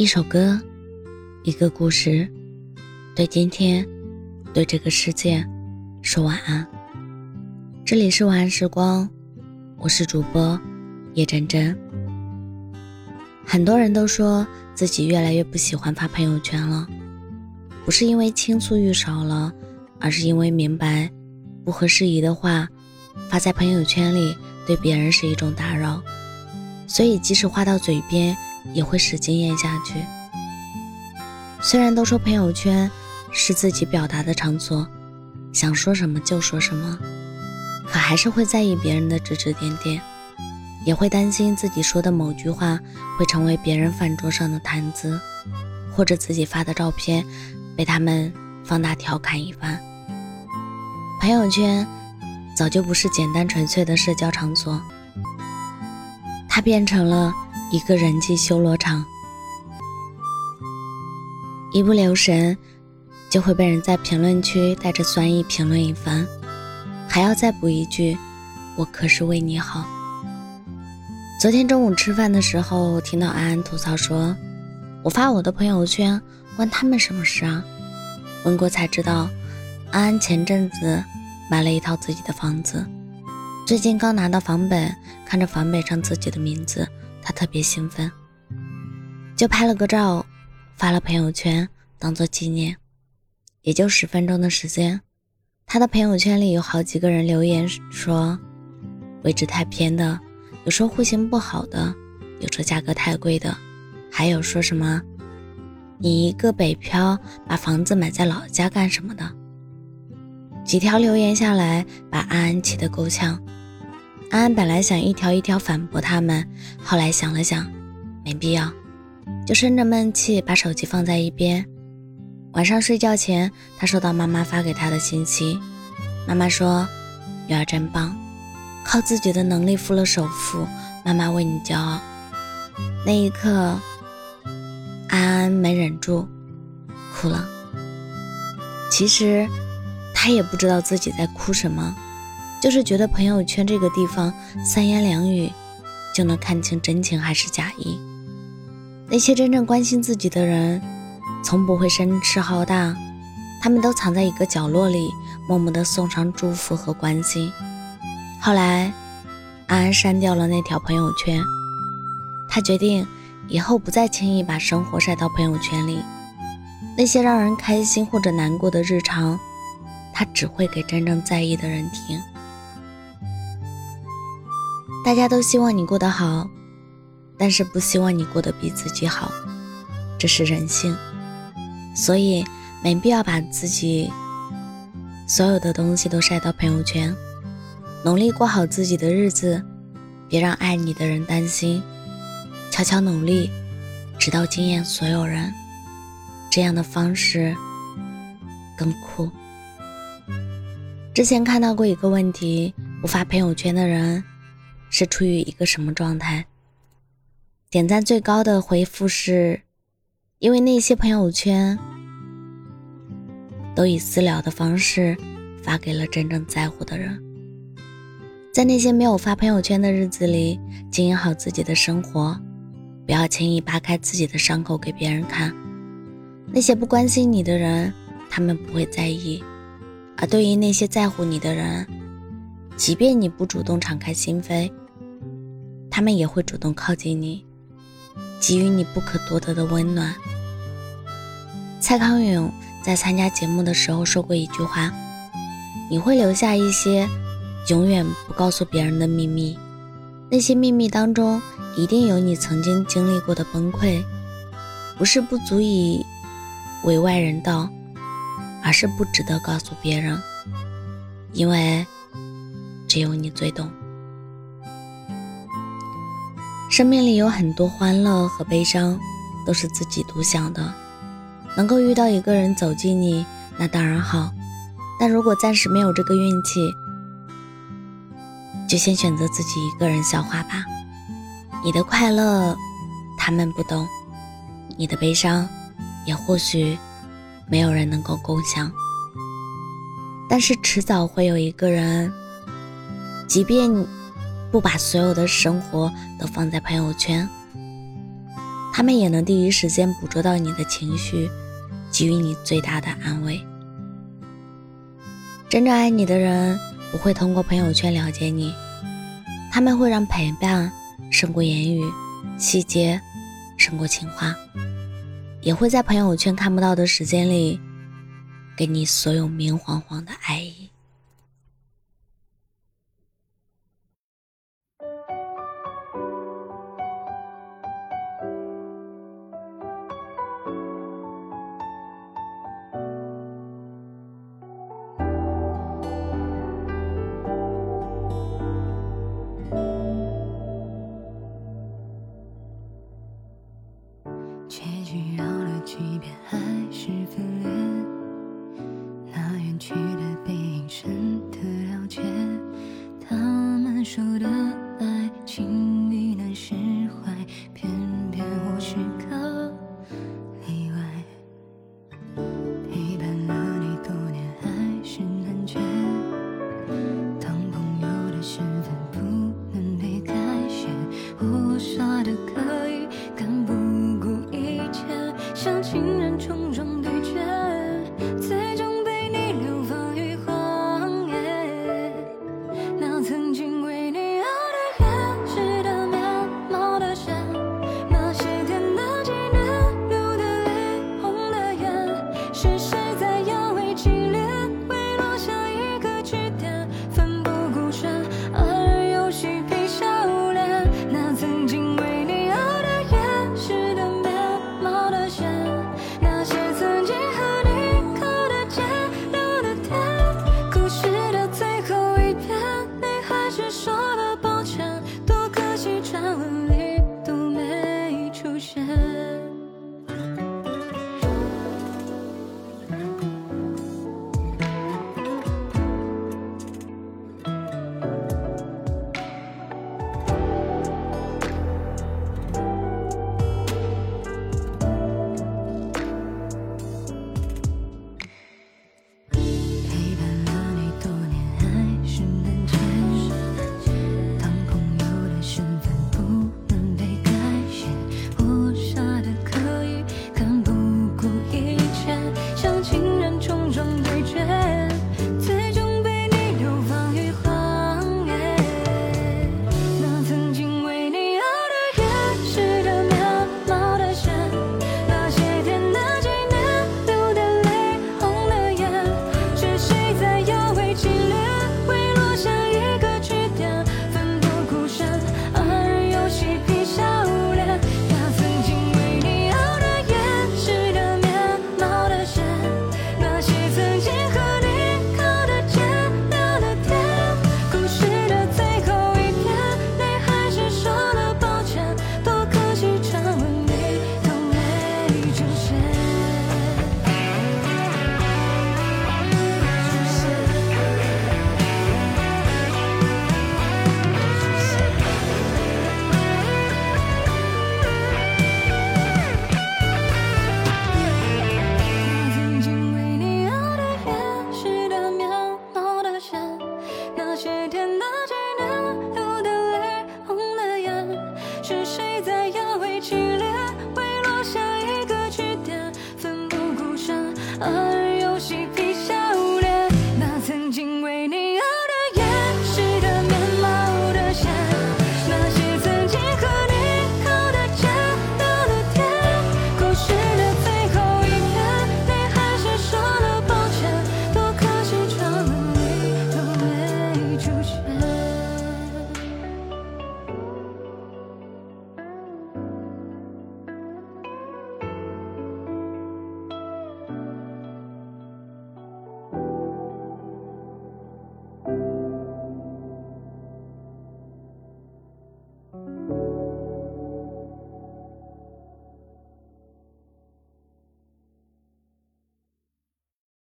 一首歌，一个故事，对今天，对这个世界，说晚安。这里是晚安时光，我是主播叶真真。很多人都说自己越来越不喜欢发朋友圈了，不是因为倾诉欲少了，而是因为明白，不合时宜的话发在朋友圈里，对别人是一种打扰，所以即使话到嘴边。也会使劲咽下去。虽然都说朋友圈是自己表达的场所，想说什么就说什么，可还是会在意别人的指指点点，也会担心自己说的某句话会成为别人饭桌上的谈资，或者自己发的照片被他们放大调侃一番。朋友圈早就不是简单纯粹的社交场所，它变成了。一个人际修罗场，一不留神就会被人在评论区带着酸意评论一番，还要再补一句：“我可是为你好。”昨天中午吃饭的时候，听到安安吐槽说：“我发我的朋友圈，关他们什么事啊？”问过才知道，安安前阵子买了一套自己的房子，最近刚拿到房本，看着房本上自己的名字。他特别兴奋，就拍了个照，发了朋友圈当做纪念。也就十分钟的时间，他的朋友圈里有好几个人留言说，位置太偏的，有说户型不好的，有说价格太贵的，还有说什么你一个北漂把房子买在老家干什么的。几条留言下来，把安安气得够呛。安安本来想一条一条反驳他们，后来想了想，没必要，就生着闷气把手机放在一边。晚上睡觉前，他收到妈妈发给他的信息，妈妈说：“女儿真棒，靠自己的能力付了首付，妈妈为你骄傲。”那一刻，安安没忍住，哭了。其实，他也不知道自己在哭什么。就是觉得朋友圈这个地方三言两语就能看清真情还是假意。那些真正关心自己的人，从不会声势浩大，他们都藏在一个角落里，默默地送上祝福和关心。后来，安安删掉了那条朋友圈，他决定以后不再轻易把生活晒到朋友圈里。那些让人开心或者难过的日常，他只会给真正在意的人听。大家都希望你过得好，但是不希望你过得比自己好，这是人性。所以没必要把自己所有的东西都晒到朋友圈，努力过好自己的日子，别让爱你的人担心。悄悄努力，直到惊艳所有人，这样的方式更酷。之前看到过一个问题：不发朋友圈的人。是处于一个什么状态？点赞最高的回复是，因为那些朋友圈都以私聊的方式发给了真正在乎的人。在那些没有发朋友圈的日子里，经营好自己的生活，不要轻易扒开自己的伤口给别人看。那些不关心你的人，他们不会在意；而对于那些在乎你的人，即便你不主动敞开心扉。他们也会主动靠近你，给予你不可多得的温暖。蔡康永在参加节目的时候说过一句话：“你会留下一些永远不告诉别人的秘密，那些秘密当中一定有你曾经经历过的崩溃，不是不足以为外人道，而是不值得告诉别人，因为只有你最懂。”生命里有很多欢乐和悲伤，都是自己独享的。能够遇到一个人走进你，那当然好。但如果暂时没有这个运气，就先选择自己一个人消化吧。你的快乐，他们不懂；你的悲伤，也或许没有人能够共享。但是迟早会有一个人，即便。不把所有的生活都放在朋友圈，他们也能第一时间捕捉到你的情绪，给予你最大的安慰。真正爱你的人不会通过朋友圈了解你，他们会让陪伴胜过言语，细节胜过情话，也会在朋友圈看不到的时间里，给你所有明晃晃的爱意。情